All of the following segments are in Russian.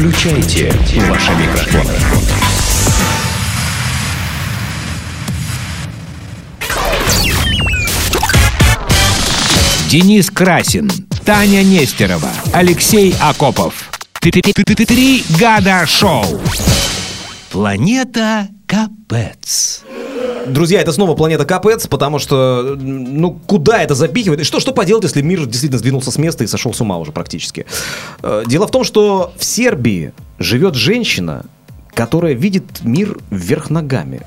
Включайте ваши микрофоны. Денис Красин, Таня Нестерова, Алексей Акопов. Три года шоу. Планета Капец. Друзья, это снова планета Капец, потому что, ну, куда это запихивает? И что, что поделать, если мир действительно сдвинулся с места и сошел с ума уже практически? Э, Дело в том, что в Сербии живет женщина, которая видит мир вверх ногами.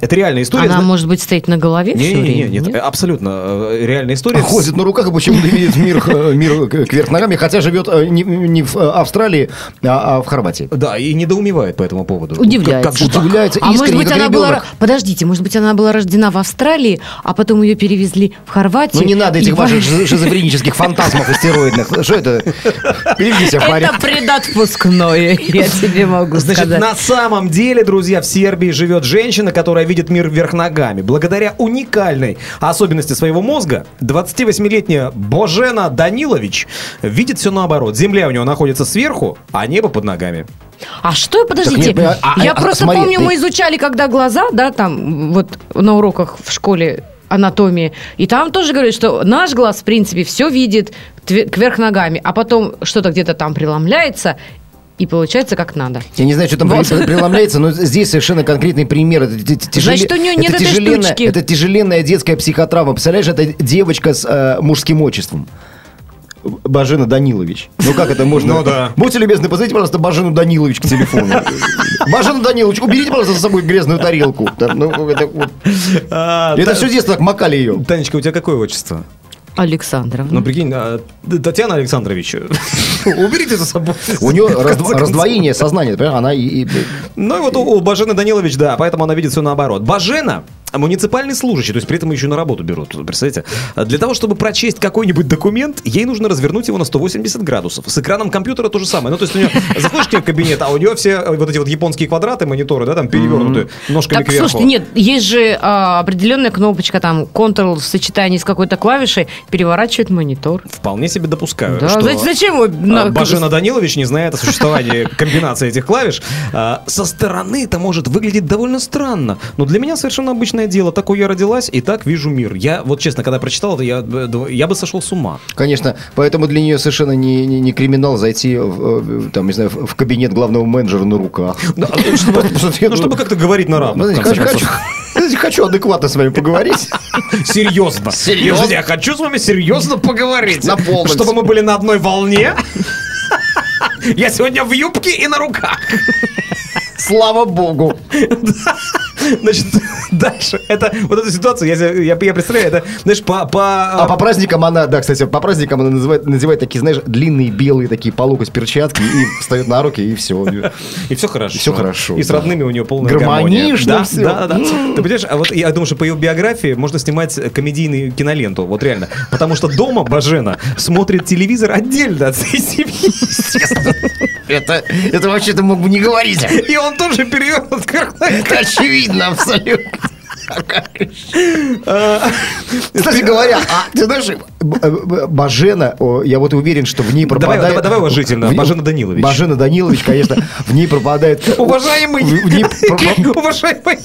Это реальная история. Она, Зна- может быть, стоит на голове все Не-не-не, время? нет, нет? абсолютно э, реальная история. А ходит на руках и почему-то видит мир, э, мир к- кверх ногами, хотя живет э, не, не в э, Австралии, а, а в Хорватии. Да, и недоумевает по этому поводу. Удивляется. Как- как Удивляется А может быть, как она была... Подождите, может быть, она была рождена в Австралии, а потом ее перевезли в Хорватию. Ну не надо этих ваших шизо- шизофренических фантазмов астероидных. Что это? Переведи себя в Это предотпускное, я тебе могу Значит, сказать. на самом деле, друзья, в Сербии живет женщина, которая видит мир вверх ногами. Благодаря уникальной особенности своего мозга, 28-летняя Божена Данилович видит все наоборот. Земля у него находится сверху, а небо под ногами. А что, подождите, Так нет, а- я а- просто смотри, помню, ты- мы изучали, когда глаза, да, там, вот на уроках в школе анатомии, и там тоже говорят, что наш глаз, в принципе, все видит кверх ногами, а потом что-то где-то там преломляется, и получается как надо. Я не знаю, что там Вот. преломляется, но здесь совершенно конкретный пример. Это, т- т- тяжеле- Значит, у нее нет это этой тяжеленная- штучки. Это тяжеленная детская психотравма. Представляешь, это девочка с э, мужским отчеством. Бажена Данилович. Ну как это можно? Ну да. Будьте любезны, позовите, пожалуйста, Бажену Данилович к телефону. Бажена Данилович, уберите, пожалуйста, за собой грязную тарелку. Там, ну, это вот. Это все детство так макали ее. Танечка, у тебя какое отчество? Александровна. Ну, прикинь, а, Татьяна Александрович, уберите за собой. У нее раздвоение сознания? Она и- Ну и вот у Бажены Данилович, да, поэтому она видит все наоборот. Бажена муниципальный служащий, то есть при этом еще на работу берут, представляете? Для того, чтобы прочесть какой-нибудь документ, ей нужно развернуть его на 180 градусов. С экраном компьютера то же самое. Ну, то есть у нее, заходишь в кабинет, а у нее все э, вот эти вот японские квадраты, мониторы, да, там перевернуты ножками Так, кверху. слушайте, нет, есть же а, определенная кнопочка, там, Ctrl в сочетании с какой-то клавишей переворачивает монитор. Вполне себе допускаю, Да, что за- зачем а, на- Бажена Данилович не знает о существовании комбинации этих клавиш. А, Со стороны это может выглядеть довольно странно, но для меня совершенно обычное дело. Такой я родилась и так вижу мир. Я вот честно, когда прочитал это, я, я бы сошел с ума. Конечно, поэтому для нее совершенно не, не, не криминал зайти в, там, не знаю, в кабинет главного менеджера на руках. Да, чтобы, ну, чтобы как-то говорить на Ну, равных. конце хочу, адекватно с вами поговорить. Серьезно. Серьезно? Я хочу с вами серьезно поговорить. На полном Чтобы мы были на одной волне. Я сегодня в юбке и на руках. Слава богу. Значит, дальше. Это вот эта ситуация, я, я, я представляю, это, знаешь, по... по А по праздникам она, да, кстати, по праздникам она называет, надевает такие, знаешь, длинные белые такие по локоть перчатки и встает на руки, и все. И все хорошо. всё хорошо, И с родными у нее полная гармония. Да, да, да. Ты понимаешь, а вот я думаю, что по ее биографии можно снимать комедийную киноленту. Вот реально. Потому что дома Бажена смотрит телевизор отдельно от всей семьи. естественно. Это, это вообще-то мог бы не говорить. И он тоже перевернут Это очевидно абсолютно. Кстати говоря, а ты знаешь, Б- Бажена, я вот уверен, что в ней пропадает... давай, давай уважительно. Бажена Данилович. Бажена Данилович, конечно, в ней пропадает... Уважаемый, уважаемая.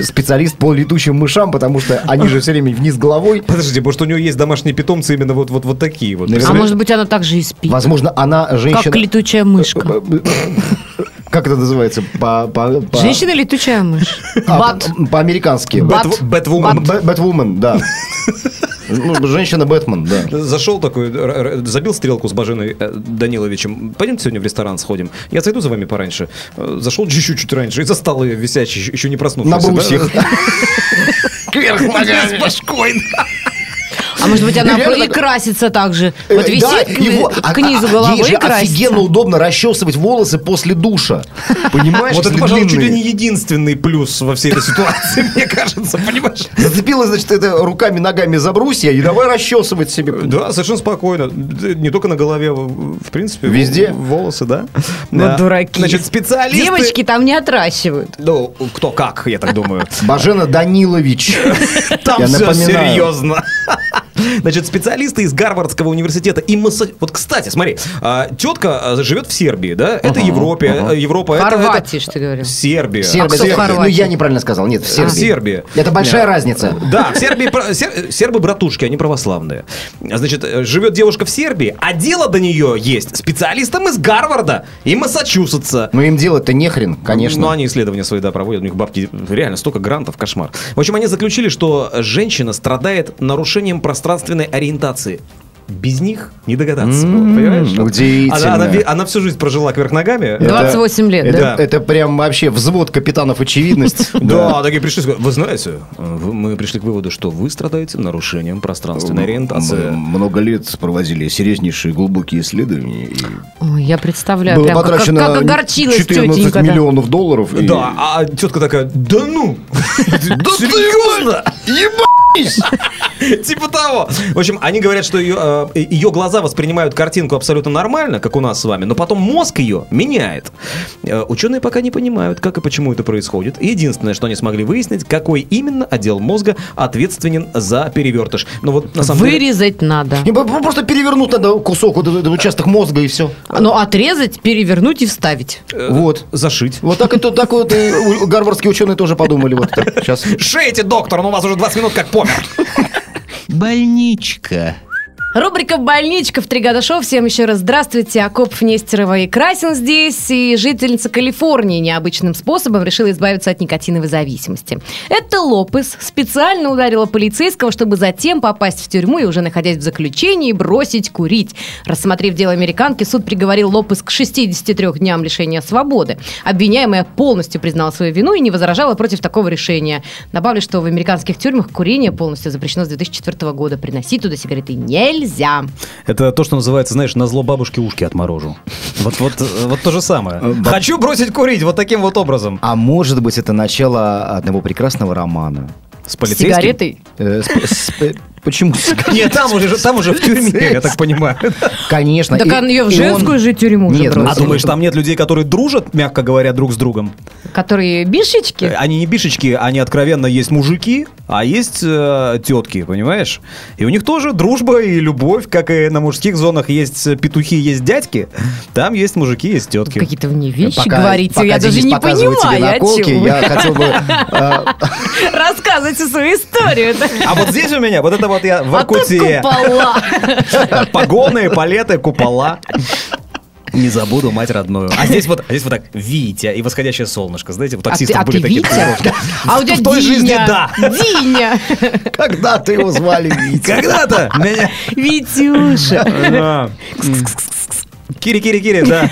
специалист по летучим мышам, потому что они же все время вниз головой. Подожди, может, у нее есть домашние питомцы именно вот, вот, вот такие вот. А может быть, она также и спит. Возможно, она женщина... Как летучая мышка. Как это называется? По, по, по- Женщина летучая мышь. а, По-американски. Бэтвумен. Бэтвумен, да. Ну, женщина Бэтмен, да. Зашел такой, забил стрелку с Баженой э, Даниловичем. Пойдемте сегодня в ресторан сходим. Я зайду за вами пораньше. Э, Зашел чуть-чуть чуть раньше и застал ее висячей, еще- не проснувшейся. На брусьях. Кверх ногами. С башкой. А может быть, она Реально и так- красится так же. Э, Вот висит да, к, его- к а- низу а- головы Ей же и красится. офигенно удобно расчесывать волосы после душа. Понимаешь? Вот это, пожалуй, чуть ли не единственный плюс во всей этой ситуации, мне кажется, понимаешь? Зацепилась, значит, это руками, ногами за брусья и давай расчесывать себе. Да, совершенно спокойно. Не только на голове, в принципе. Везде. Волосы, да. Вот Да. дураки. Значит, специалисты... Девочки там не отращивают. Ну, кто как, я так думаю. Бажена Данилович. Там все серьезно. Значит, специалисты из Гарвардского университета и Масса... Вот, кстати, смотри, а, тетка а, живет в Сербии, да? Это Европе, э, Европа. это- что ты говорил. Сербия. Сербия. Ну, я неправильно сказал. Нет, в Сербии. Сербия. Это большая разница. Да, в Сербии про- сер- сербы братушки, они православные. Значит, э, живет девушка в Сербии, а дело до нее есть специалистам из Гарварда и Массачусетса. Но им делать-то нехрен, конечно. Ну, они исследования свои, да, проводят. У них бабки реально столько грантов, кошмар. В общем, они заключили, что женщина страдает нарушением пространственной ориентации. Без них не догадаться. было, понимаешь? удивительно. Она, она она всю жизнь прожила кверх ногами. 28 лет, это, да? это прям вообще взвод капитанов очевидность. Да, такие пришли, вы знаете, мы пришли к выводу, что вы страдаете нарушением пространственной ориентации. Мы много лет проводили серьезнейшие глубокие исследования. Ой, я представляю, Было прям как, потрачено как огорчилась 14 тетенька. да. миллионов долларов. Да, а тетка такая, да ну! Да серьезно? Типа того. В общем, они говорят, что ее, э, ее глаза воспринимают картинку абсолютно нормально, как у нас с вами, но потом мозг ее меняет. Э, Ученые пока не понимают, как и почему это происходит. Единственное, что они смогли выяснить, какой именно отдел мозга ответственен за перевертыш. Ну вот на самом деле... Вырезать надо. По- Просто перевернуть надо кусок, вот этот участок мозга и все. Ну, отрезать, перевернуть и вставить. Вот. Зашить. Вот так, это, так вот и гарвардские ученые тоже подумали. Вот так, сейчас. Шейте, доктор, ну у вас уже 20 минут как помер. Больничка. Рубрика «Больничка» в «Три года шоу». Всем еще раз здравствуйте. Акопов, Нестерова и Красин здесь. И жительница Калифорнии необычным способом решила избавиться от никотиновой зависимости. Это Лопес специально ударила полицейского, чтобы затем попасть в тюрьму и уже находясь в заключении бросить курить. Рассмотрев дело американки, суд приговорил Лопес к 63 дням лишения свободы. Обвиняемая полностью признала свою вину и не возражала против такого решения. Добавлю, что в американских тюрьмах курение полностью запрещено с 2004 года. Приносить туда сигареты нельзя. Это то, что называется, знаешь, на зло бабушки ушки отморожу. Вот, вот, вот то же самое. Хочу бросить курить вот таким вот образом. А может быть, это начало одного прекрасного романа. С полицейским? сигаретой? Э, с- с- э, Почему? Нет, там уже, там уже в тюрьме, я так понимаю. Конечно. Так и- он ее в женскую же тюрьму уже Нет, ну, А думаешь, там нет людей, которые дружат, мягко говоря, друг с другом? Которые бишечки? Они не бишечки, они откровенно есть мужики, а есть э, тетки, понимаешь? И у них тоже дружба и любовь, как и на мужских зонах есть петухи, есть дядьки, там есть мужики, есть тетки. Какие-то вы мне вещи Пока- говорите, пока я даже не тебе понимаю, наколки, вы. я хотел бы... э, Рассказывайте свою историю. А вот здесь у меня, вот это вот я в А тут Иркутии. купола. Погоны, палеты, купола. Не забуду мать родную. А здесь вот, а здесь вот так Витя и восходящее солнышко. Знаете, у А ты, таксистов а были ты такие Витя? татуировки. А у тебя В той Диня. жизни да. Диня. Когда-то его звали Витя. Когда-то меня... Витюша. Да. Кири-кири-кири, да.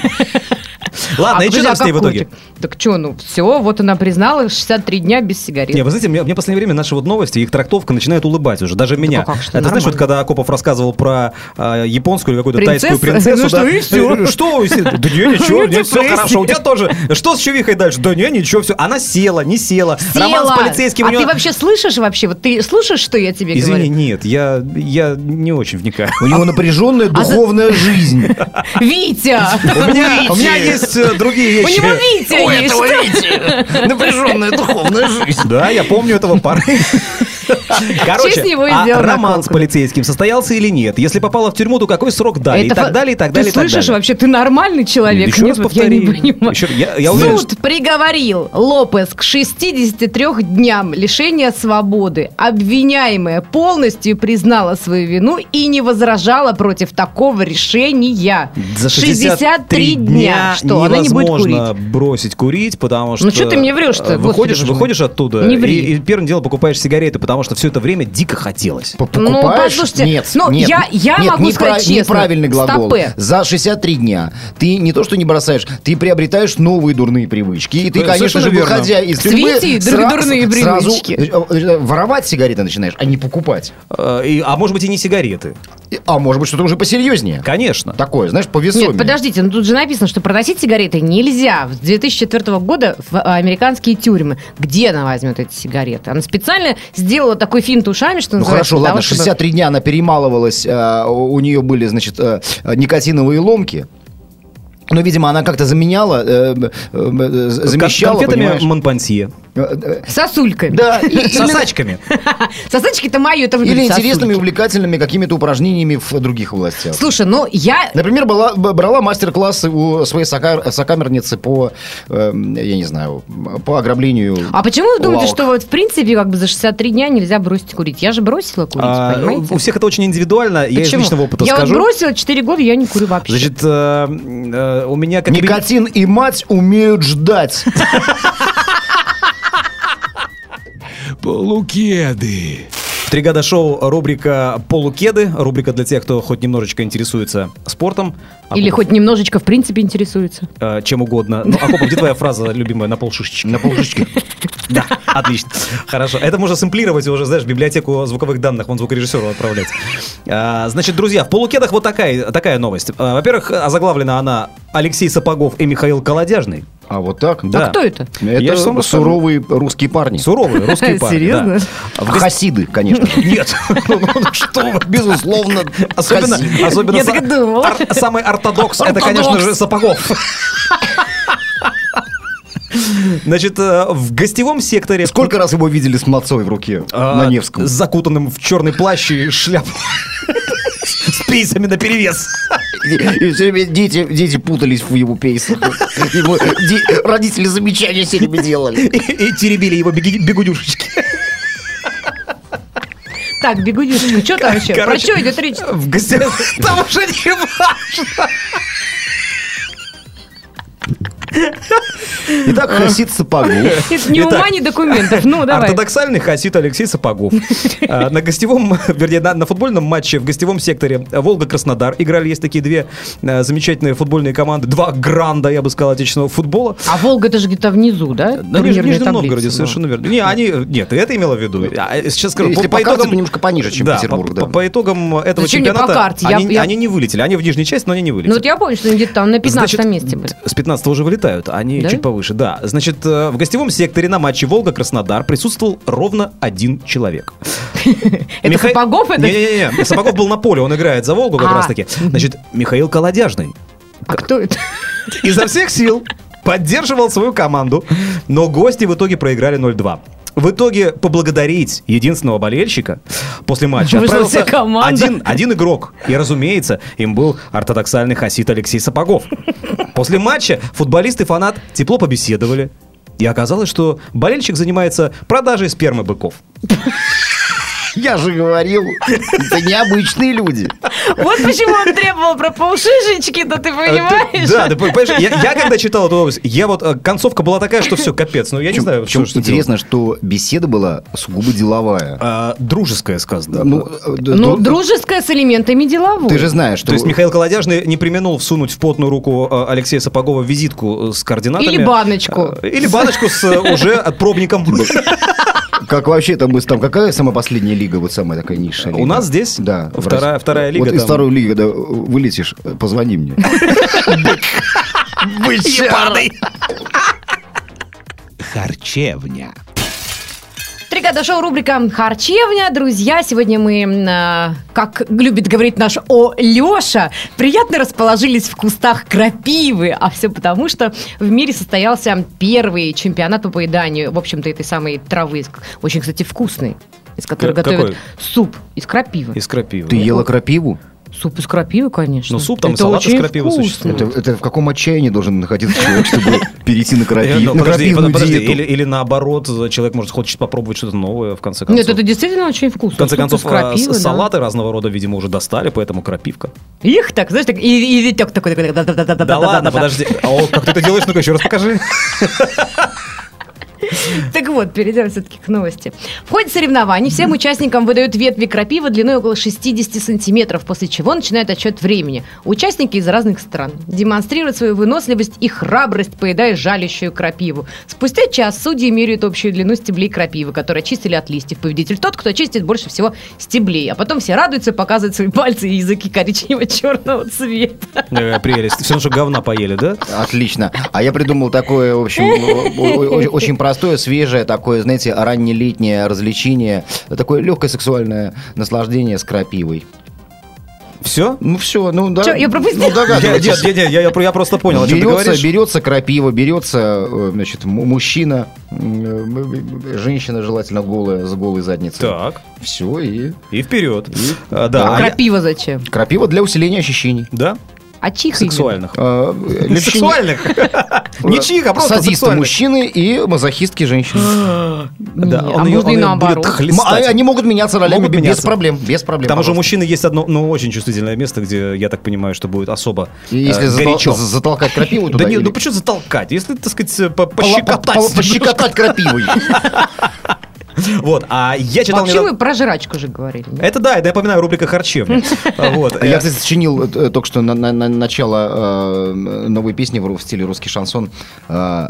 Ладно, А, и что подожди, там а с ней в итоге? Так что, ну все, вот она признала 63 дня без сигарет. Не, вы знаете, мне, мне в последнее время наши вот новости, их трактовка начинает улыбать уже, даже меня. а как, что, Это знаешь, вот нормально. когда Акопов рассказывал про э, японскую или какую-то тайскую принцессу, Ну что, да, э, Что? и все, Да не, ничего, Ну, не, все хорошо. У тебя тоже. Что с чувихой дальше? Да не, ничего, все. Она села, не села. Роман с Села. полицейским у А ты вообще слышишь вообще? Вот ты слушаешь, что я тебе Извини, говорю? нет, я, я не очень вникаю. У него напряженная А духовная жизнь. Витя! У меня, у есть э, другие У вещи. него Витя есть. Напряженная духовная жизнь. Да, я помню этого парня. Короче, а роман с полицейским состоялся или нет? Если попала в тюрьму, то какой срок дали? И так далее, и так далее, Ты слышишь вообще, ты нормальный человек? Еще Нет, раз повтори. Суд приговорил Лопес к 63 дням лишения свободы. Обвиняемая полностью признала свою вину и не возражала против такого решения. За 63 дня. Что, она не будет курить? бросить курить, потому что... Ну, что ты мне врешь-то, Выходишь, выходишь оттуда Не ври. и, и первым делом покупаешь сигареты, потому что все это время дико хотелось. Ну, Покупаешь? послушайте, нет, ну, нет, я- я нет, могу непра- сказать честно, Неправильный глагол. стопэ. За 63 дня ты не то, что не бросаешь, ты приобретаешь новые дурные привычки. И ты, конечно же, верно. выходя из тюрьмы, сра- дурные сразу привычки. э, э, воровать сигареты начинаешь, а не покупать. Э, и- а может быть и не сигареты. А может быть, что-то уже посерьезнее. Конечно. Такое, знаешь, повесомее. Нет, подождите, ну тут же написано, что проносить сигареты нельзя. С 2004 года в а, американские тюрьмы. Где она возьмет эти сигареты? Она специально сделала такой финт ушами, что Ну называется, хорошо, для ладно, того, чтобы- 63 дня она перемалывалась, э, у у нее были, значит, э, никотиновые ломки. Ну, видимо, она как-то заменяла, э, э, э, замещала, Конфетами понимаешь? Монпансье. Сосульками. Да, и- Сосачками. Сосачки-то мои, это или интересными, увлекательными какими-то упражнениями в других областях. Слушай, ну я... Например, была, брала мастер-классы у своей сока- сокамерницы по, э, я не знаю, по ограблению. А почему вы думаете, лавок. что вот в принципе как бы за 63 дня нельзя бросить курить? Я же бросила курить, А, понимаете? У всех это очень индивидуально. Я из Почему? личного опыта я скажу. вот бросила 4 года, я не курю вообще. Значит, э, э, у меня как Никотин и мать умеют ждать. Полукеды. Три года шоу, рубрика «Полукеды», рубрика для тех, кто хоть немножечко интересуется спортом. Или Акопов, хоть немножечко в принципе интересуется. э, чем угодно. Ну, Акопов, где твоя фраза любимая на полшишечки? На полшишечки. Да, отлично. Хорошо. Это можно сэмплировать уже, знаешь, в библиотеку звуковых данных, вон звукорежиссеру отправлять. А, Значит, друзья, в полукедах вот такая, такая новость. А, Во-первых, озаглавлена она Алексей Сапогов и Михаил Колодяжный. А вот так? Да. А кто это? Я Это же сам расскажу. суровые русские парни. Суровые русские парни. Серьезно? да. В гос- Хасиды, конечно же. Нет. Ну, Что вы? Безусловно, Особенно, особенно Я так думала. самый ортодокс, это, конечно же, Сапогов. Значит, э, в гостевом секторе... Сколько раз его видели с мацой в руке а, на Невском? Закутанным в черный плащ и шляпу. С пейсами наперевес. И, и все время дети, дети путались в его пейсах. Ему де- родители замечания все время делали. И, и теребили его беги- бегудюшечки. Так, бегудюшка, что там еще? Про Короче, что идет речь? В гостевом... Там уже не важно. Итак, Хасид Сапогов. Ни ума, ни документов. Ну, давай. Ортодоксальный хасид Алексей Сапогов. А, На гостевом, вернее, на, на футбольном матче в гостевом секторе Волга-Краснодар играли, есть такие две а, замечательные футбольные команды, два гранда, я бы сказал, отечественного футбола. А Волга это же где-то внизу, да? На Ниж- Нижнем таблица, Новгороде, ну. совершенно верно. Не, они, нет, это имела в виду. А, Сейчас скажу, Если по карте, то немножко пониже, чем да, Петербург, по, да. по- по итогам этого Зачем мне по чемпионата карте? Я- они, я- они не вылетели. Они в нижней части, но они не вылетели. Ну вот я помню, что они где-то там на 15 Значит, месте были. С 15 уже вылетают, а они Да? чуть повыше, да. Значит, э, в гостевом секторе на матче Волга-Краснодар присутствовал ровно один человек. Это Сапогов? Не-не-не, Сапогов был на поле, он играет за Волгу как А. раз таки. Значит, Михаил Колодяжный А кто это? изо всех сил поддерживал свою команду, но гости в итоге проиграли 0-2. В итоге поблагодарить единственного болельщика после матча отправился один, один игрок. И, разумеется, им был ортодоксальный хасид Алексей Сапогов. После матча футболист и фанат тепло побеседовали. И оказалось, что болельщик занимается продажей спермы быков. Я же говорил, это необычные люди. Вот почему он требовал про полшишечки, да ты понимаешь? Да, ты понимаешь, я, когда читал эту новость, я вот, э, концовка была такая, что все, капец. Ну, я не знаю, что, интересно, что беседа была сугубо деловая. А, дружеская сказано. Ну, э, Ну, дружеская с элементами деловой. Ты же знаешь, что... То есть Михаил Колодяжный не применул всунуть в потную руку э, Алексея Сапогова визитку с координатами. Или баночку. Или баночку с уже отпробником. Как вообще там, мы- там какая самая последняя лига, вот самая такая низшая лига? У нас здесь Да. вторая- вторая лига Вот из второй лиги, когда вылетишь, позвони мне. Харчевня. Три года шоу рубрика «Харчевня». Друзья, сегодня мы, э, как любит говорить наш О Леша, приятно расположились в кустах крапивы. А все потому, что в мире состоялся первый чемпионат по поеданию, в общем-то, этой самой травы. Очень, кстати, вкусный. Из которой К- готовят какой? суп из крапивы. Из крапивы. Ты ела крапиву? Суп из крапивы, конечно. Ну, суп там, Это салат из крапивы вкусно. существует. Это, это в каком отчаянии должен находиться человек, чтобы перейти на, Э, крапи- ну, подожди, подожди, или, наоборот, человек может хочет попробовать что-то новое, в конце концов. Нет, это действительно очень вкусно. В конце концов, а, салаты разного рода, видимо, уже достали, поэтому крапивка. Их так, знаешь, так, и, Витек такой. Да ладно, подожди. А о, как ты это делаешь? Ну-ка, еще раз покажи. Так вот, перейдем все-таки к новости. В ходе соревнований всем участникам выдают ветви крапивы длиной около 60 сантиметров, после чего начинают отсчет времени. Участники из разных стран демонстрируют свою выносливость и храбрость, поедая жалящую крапиву. Спустя час судьи меряют общую длину стеблей крапивы, которые очистили от листьев. Победитель тот, кто очистит больше всего стеблей. А потом все радуются, показывают свои пальцы и языки коричнево-черного цвета. Э, Прелесть. Все равно, что говна поели, да? Отлично. А я придумал такое, в общем, очень простое, свежее, такое, знаете, раннелетнее развлечение, такое легкое сексуальное наслаждение с крапивой. Все? Ну все, ну да. Чё, я пропустила? Ну, Я, нет, нет, нет, я, я, я просто понял, о чем ты Берется, говоришь. берется крапива, берется, э, значит, мужчина, э, женщина желательно голая, с голой задницей. Так, Все, и и вперед. А, да, а я- Крапива зачем? крапива для усиления ощущений. да, А именно? сексуальных. Э, лечение- Сексуальных? Не чиха, а просто Садисты мужчины и мазохистки женщины. Да, Не, он а можно и наоборот. а- Они могут меняться ролями без проблем. Без проблем. Там уже у мужчины есть одно, ну, очень чувствительное место, где, я так понимаю, что будет особо Если э, горячо. за- затолкать крапиву туда. Да не, или- ну почему затолкать? Если, так сказать, пощекотать. по- Пощекотать крапивой. Вот, а я читал Вообще недавно- мы про жрачку же говорили. нет? Это да, это я напоминаю, рубрика «Харчевня». Вот. Я, э, кстати, сочинил э, только что на, на- на начало э, новой песни в стиле русский шансон. Э,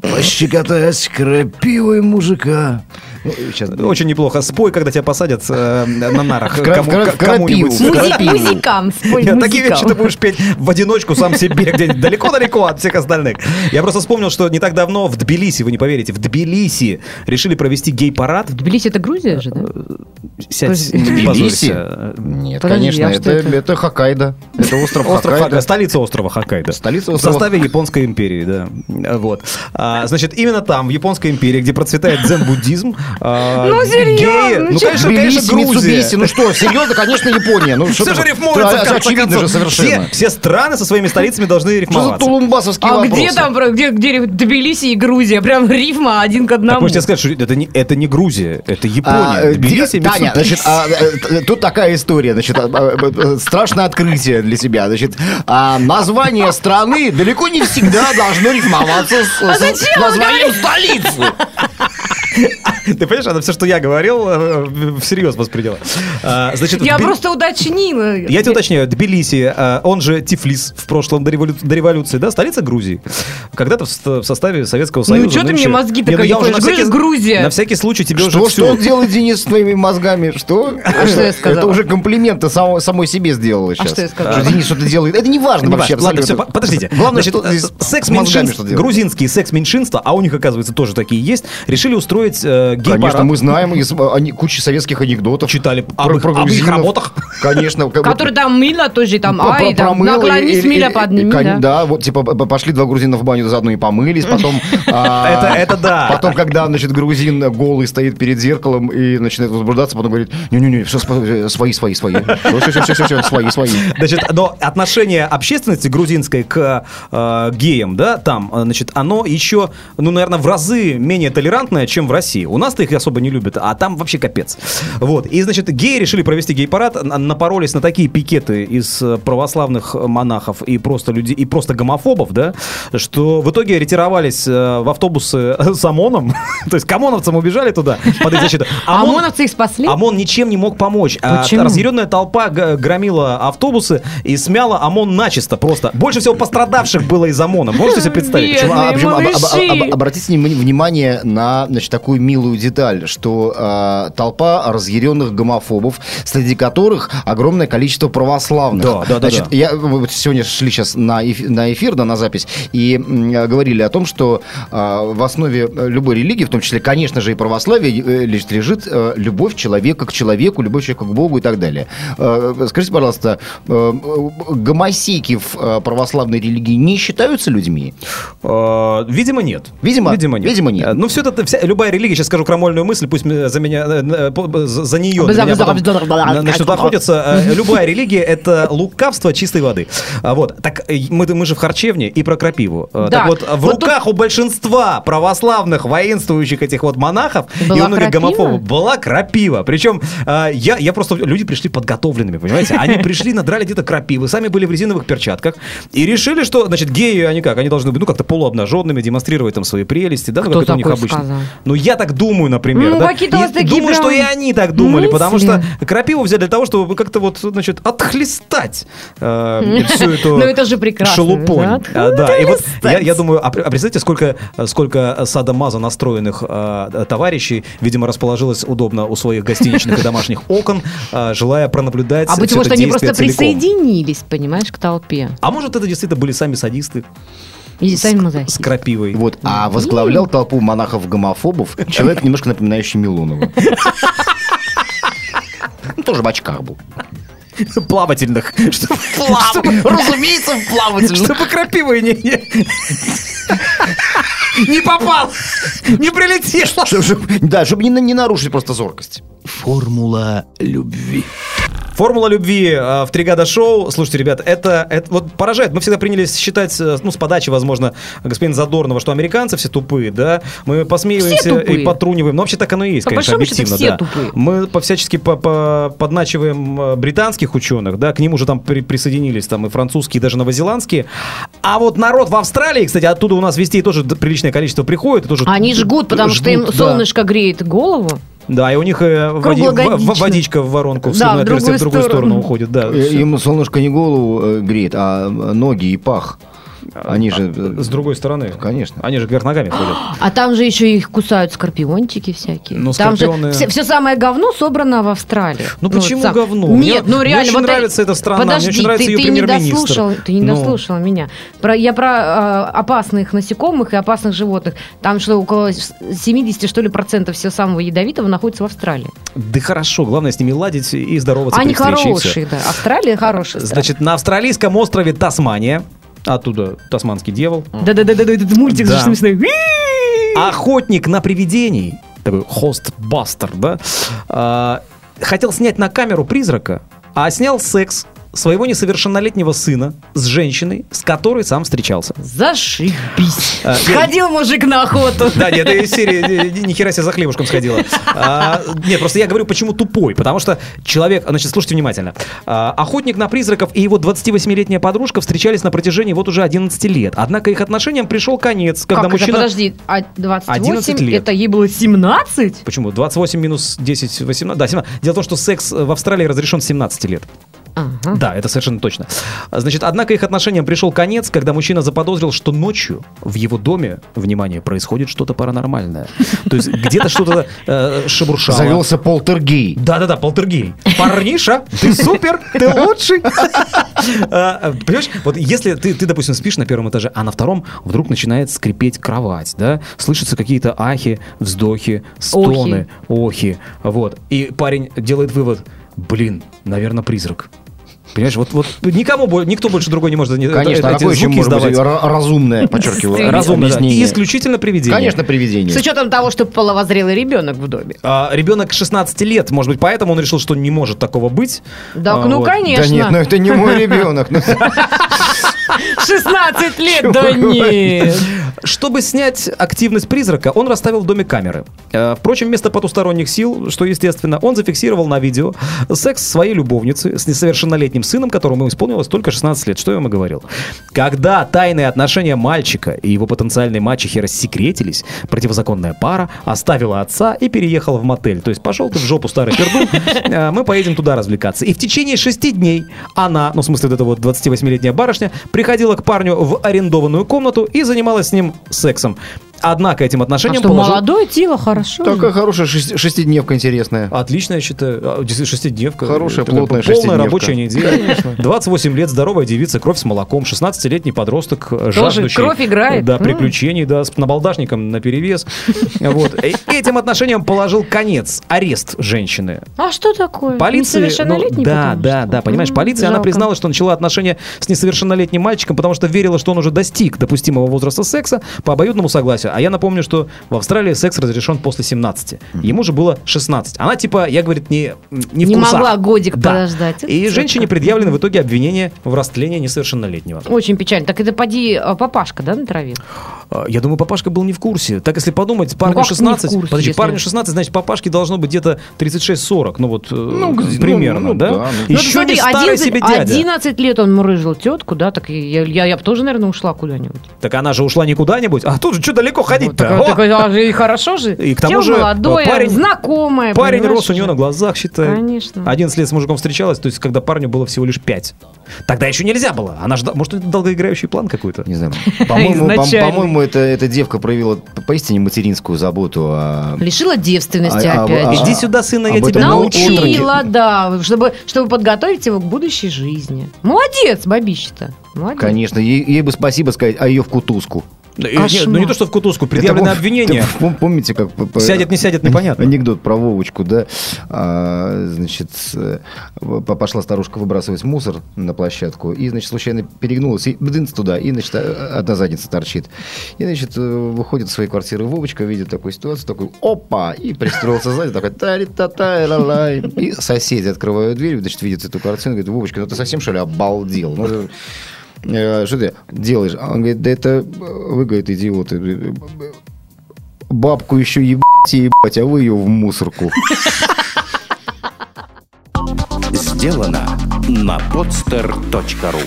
Пощекотать крапивой мужика. Ну, сейчас, Очень неплохо. Спой, когда тебя посадят э, на нарах. В кому- в в кому-нибудь. крапиву. Музи- крапиву. Музикам, спой Нет, Такие вещи ты будешь петь в одиночку сам себе, где-нибудь далеко-далеко от всех остальных. Я просто вспомнил, что не так давно в Тбилиси, вы не поверите, в Тбилиси решили провести гей-парад. Тбилиси это Грузия же, да? Сядь, не позорься. Нет, Подожди, конечно, а это, это? это Хоккайдо. Это остров, Остров Хоккайдо. Столица острова Хоккайдо. Столица В острова- составе Японской империи, да. Вот. А, значит, именно там, в Японской империи, где процветает дзен-буддизм, а, Ну, серьезно, ну конечно, Тбилиси, конечно, Грузия. Ну что, серьезно, конечно, Япония. Ну, что Все же рифмуется, в очевидно же совершенно. Все, все страны со своими столицами должны Что за рифмоваться. тулумбасовские А вопросы? где там, про- где, где Тбилиси и Грузия? Прям рифма один к Так одному. можете сказать, что это не, это не Грузия, это А, Япония. э, Тбилиси, ди- Таня, Митсубиси. значит, а, э, тут такая история, значит, а, а, а, страшное открытие для себя, значит, а, название страны далеко не всегда должно рифмоваться с, А с- названием столицы. Ты понимаешь, она все, что я говорил, э, всерьез восприняла. А, Значит, Я в Тбили- просто уточнила. Я тебе уточняю, Тбилиси, э, он же Тифлис в прошлом до, револю- до революции, да, столица Грузии. Когда-то в, ст- в составе Советского Ну, Союза. чё ты мне мозги Не, ну я уже на всякий, Грузия. на всякий случай тебе Что, уже что всё. он делает, Денис, с твоими мозгами? Что? А что я сказала? Это уже комплимент ты само- самой себе сделала сейчас. что я сказала? Что Денис что-то делает. Это не важно вообще. важно. Ладно, абсолютно. все, подождите. Главное, что здесь э, с мозгами секс-меньшинств, что делать. грузинские секс-меньшинства, а у них, оказывается, тоже такие есть, решили устроить э, гей-парад. Конечно, мы знаем из, а, ани- кучи советских анекдотов. Читали про, об их- про об их грузинов. работах. Конечно. Который там мыло тоже, там, ай, там, наклонись, и- подними, да. Вот типа пошли два грузина в баню заодно и помылись, потом... а, Это- это да. Потом, когда, значит, грузин голый стоит перед зеркалом и начинает возбуждаться, потом говорит, не-не-не, все, свои, свои, свои. Все, все, все, все, свои, свои. Значит, но отношение общественности грузинской к э, геям, да, там, э, значит, оно еще, ну, наверное, в разы менее толерантное, чем в России. У нас-то их особо не любят, а там вообще капец. Вот. И, значит, геи решили провести гей-парад, на- напоролись на такие пикеты из э, православных монахов и просто людей, и просто гомофобов, да, что в итоге ретировались э, в автобусы с ОМОНом. То есть к ОМОНовцам убежали туда под их защиту. А ОМОН- ОМОНовцы их спасли? ОМОН ничем не мог помочь. А Почему? разъяренная толпа громила автобусы и смяла ОМОН начисто просто. Больше всего пострадавших было из ОМОНа. Можете себе представить? А, причем об- об- об- обратите вни- внимание на значит, такую милую деталь, что а, толпа разъяренных гомофобов, среди которых огромное количество православных. Да, да, да, Значит, да. Я, вот сегодня шли сейчас на, эф- на эфир, да, на запись, и м, говорили о том, что а, в основе э, любой религии, в том числе, конечно же, и православия, э, лежит, лежит э, любовь человека к человеку, любовь человека к Богу и так далее. Э, Скажите, пожалуйста, э, гомосеки в э, православной религии не считаются людьми? Видимо, нет. Видимо- видимо нет. видимо, нет. Ну, все это, вся, любая религия, сейчас скажу крамольную мысль, пусть за меня, за нее на меня потом на- начнут охотиться. Любая религия – это лукавство чистой воды. А Вот. Так мы, мы же в харчевне и про крапиву. Да. Так вот, в Вот руках у большинства православных воинствующих этих вот монахов и Была у многих крапива? гомофобов была крапива. Причем э, я, я просто... Люди пришли подготовленными, понимаете? Они пришли, надрали где-то крапивы, сами были в резиновых перчатках и решили, что, значит, геи, они как? Они должны быть, ну, как-то полуобнаженными, демонстрировать там свои прелести, да? ну, Кто как это у них обычно. сказал? Ну, я так думаю, например, Ну, да? И думаю, что и прям они так думали, потому что мысли. крапиву взяли для того, чтобы как-то вот, значит, отхлестать э, всю эту Ну, это же прекрасно, шелупонь. да? А, Да, и вот я, думаю, а, а представьте, сколько, сколько садомаза настроенных э, товарищей, видимо, расположилось удобно у своих гостиничных и домашних окон, э, желая пронаблюдать А быть может, они просто присоединились, понимаешь, к толпе. А может, это действительно были сами садисты И сами с мазохисты. крапивой. Вот, а возглавлял толпу монахов-гомофобов человек, немножко напоминающий Милонова. Ну, Тоже в очках был. плавательных. Чтобы, Разумеется, плавательных. чтобы крапивой не, не, попал, не прилетел. Да, чтобы не нарушить просто зоркость. Формула любви. Формула любви э, в Тригада шоу. Слушайте, ребят, это, это вот поражает. Мы всегда принялись считать, э, ну, с подачи, возможно, господина Задорнова, что американцы все тупые, да. Мы посмеиваемся и потруниваем. Но вообще так оно и есть, По конечно, счету, объективно, все да. тупые. Мы по всячески по- по- подначиваем э, британских ученых, да, к ним уже там при- присоединились там и французские, и даже новозеландские. А вот народ в Австралии, кстати, оттуда у нас вестей тоже приличное количество приходит. тоже Они жгут, потому что им жгут, да. солнышко греет голову. Да, и у них э, води- водичка в воронку в Да, в отверстие в другую другую сторону сторону. уходит, да. Э, Им солнышко не голову э, греет, а э, ноги и пах. Они же... э, С другой стороны. Конечно. Они же вверх ногами ходят. А там же еще их кусают скорпиончики всякие. Ну, там скорпионы- же все, самое говно собрано в Австралии. Ну, почему сам- говно? Нет, Мне- ну мне реально. очень вот нравится эта страна, мне Подожди, очень нравится ты, ее ты не дослушал, ты не Ну. дослушал меня. Про, я про э, опасных насекомых и опасных животных. Там что около 70 что ли процентов всего самого ядовитого находится в Австралии. Да хорошо, главное с ними ладить и здороваться Они хорошие, да. Австралия хорошая. страна. Значит, на австралийском острове Тасмания, оттуда тасманский дьявол, Да-да-да, этот мультик Да. же смешной. охотник на привидений, такой хостбастер, да, а, хотел снять на камеру призрака, а снял секс своего несовершеннолетнего сына с женщиной, с которой сам встречался. Зашибись. А, Сходил мужик на охоту. Да, нет, из серии ни- ни хера себе за хлебушком сходила. А, Нет, просто я говорю, почему тупой. Потому что человек, значит, слушайте внимательно. А, Охотник на призраков и его 28-летняя подружка встречались на протяжении вот уже 11 лет. Однако их отношениям пришел конец, когда как мужчина... это, подожди, а 11 28, лет. это ей было 17? Почему? 28 минус 10, 18. Да, 17. Дело в том, что секс в Австралии разрешен с 17 лет. Ага. Да, это совершенно точно. Значит, однако их отношениям пришел конец, когда мужчина заподозрил, что ночью в его доме, внимание, происходит что-то паранормальное. То есть где-то что-то э, шебуршало. Завелся полтергей. Да-да-да, полтергей. Парниша, ты супер, ты лучший. А, Понимаешь, вот если ты, ты, допустим, спишь на первом этаже, а на втором вдруг начинает скрипеть кровать, да, слышатся какие-то ахи, вздохи, стоны, охи, вот. И парень делает вывод, блин, наверное, призрак. Понимаешь, вот, вот никому, никто больше другой не может Конечно, эти звуки может быть издавать. ра- разумное, подчеркиваю, Разумно, да. исключительно привидение. Конечно, привидение. С учетом того, что половозрелый ребенок в доме. А, ребенок 16 лет, может быть, поэтому он решил, что не может такого быть. Да, А, ну вот. конечно. Да нет, ну это не мой ребенок. Ну, 16 лет, да нет. Чтобы снять активность призрака, он расставил в доме камеры. Э, Впрочем, вместо потусторонних сил, что естественно, он зафиксировал на видео секс своей любовницы с несовершеннолетним сыном, которому исполнилось только 16 лет. Что я и говорил. Когда тайные отношения мальчика и его потенциальной мачехи рассекретились, противозаконная пара оставила отца и переехала в мотель. То есть пошел ты в жопу, старый пердун, э, мы поедем туда развлекаться. И в течение шести дней она, ну в смысле вот эта вот 28-летняя барышня, приходила к парню в арендованную комнату и занималась с ним сексом. Однако этим А отношениям что, положил- молодое тело, хорошо. Такая хорошая шесть- шестидневка интересная. Отлично, я считаю. А, шестидневка. Хорошая, плотная Полная шестидневка. рабочая неделя. 28 лет, здоровая девица, кровь с молоком, 16-летний подросток, э, жаждущий. кровь играет. Да, приключений, да, с набалдашником на перевес. Вот. Этим отношениям положил конец арест женщины. А что такое? Полиция, ну, да, да, что? да, понимаешь, полиция, она признала, что начала отношения с несовершеннолетним мальчиком, потому что верила, что он уже достиг допустимого возраста секса по обоюдному согласию. А я напомню, что в Австралии секс разрешен после 17. Ему же было 16. Она типа, я говорит, не не, в Не курсах. могла годик Да. подождать. И Это женщине как- предъявлены в итоге обвинения в растлении несовершеннолетнего. Очень печально. Так это поди а, папашка, да, натравил? А, Я думаю, папашка был не в курсе. Так, если подумать, парню Ну, не в 16, курсе, подожди, если- парню 16, значит, папашке должно быть где-то 36-40. Ну вот, ну, где- примерно, ну, ну да? да, ну. Ну, Еще смотри, не старый 11, себе дядя. 11 лет он мурыжил тетку, да, так я, я, я бы тоже, наверное, ушла куда-нибудь. Так она же ушла не куда-нибудь, а тут же что далеко ходить-то? Так, О! так, а же и хорошо же. И к тому Тело же, молодое, парень- знакомое. Парень рос у нее же. на глазах, считай. Конечно. 11 лет с мужиком встречалась, то есть когда парню было всего лишь 5. Тогда еще нельзя было. Она ждала, может, это долгоиграющий план какой-то? Не знаю. По-моему, по-моему, это, эта девка проявила по- поистине материнскую заботу. о- Лишила девственности А- а- опять. а- Иди сюда, сына, я тебя. Научила, да, чтобы, чтобы подготовить его к будущей жизни. Молодец, бабища-то. Молодец. Конечно, ей, ей бы спасибо сказать, а ее в кутузку. Ну, Кошмар. ну не то, что в кутузку, Это предъявлено пом- обвинение. пом- Помните, как... Сядет, не сядет, непонятно. Анекдот про Вовочку, да? А, значит, э, пошла старушка выбрасывать мусор на площадку, и, значит, случайно перегнулась, и бдынц туда, и, значит, а- одна задница торчит. И, значит, э, выходит из своей квартиры Вовочка, видит такую ситуацию, такой, опа, и пристроился сзади, такой, та та та ла ла И соседи открывают дверь, значит, видят эту картину, говорит, Вовочка, ну ты совсем, что ли, обалдел? Ну, э, что ты делаешь? А Он говорит, да это э, вы, говорит, идиоты. Бабку еще ебать и ебать, а вы ее в мусорку. Сделано на podster.ru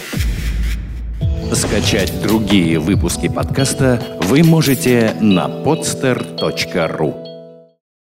Скачать другие выпуски подкаста вы можете на podster.ru